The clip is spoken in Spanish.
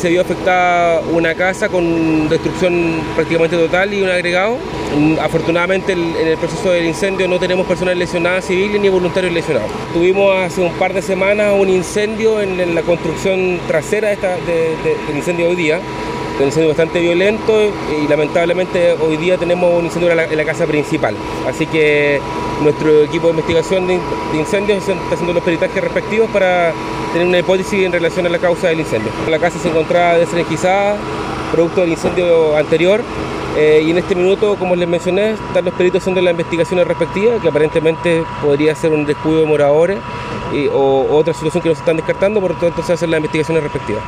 Se vio afectada una casa con destrucción prácticamente total y un agregado. Afortunadamente en el proceso del incendio no tenemos personas lesionadas civiles ni voluntarios lesionados. Tuvimos hace un par de semanas un incendio en, la construcción trasera del incendio de hoy día un incendio bastante violento y lamentablemente hoy día tenemos un incendio en la, casa principal. Así que nuestro equipo de investigación de, incendios está haciendo los peritajes respectivos para tener una hipótesis en relación a la causa del incendio. La casa se encontraba desenergizada, producto del incendio anterior, eh, y en este minuto, como les mencioné, están los peritos haciendo las investigaciones respectivas, que aparentemente podría ser un descuido de moradores o otra situación que no se están descartando, por lo tanto se hacen las investigaciones respectivas.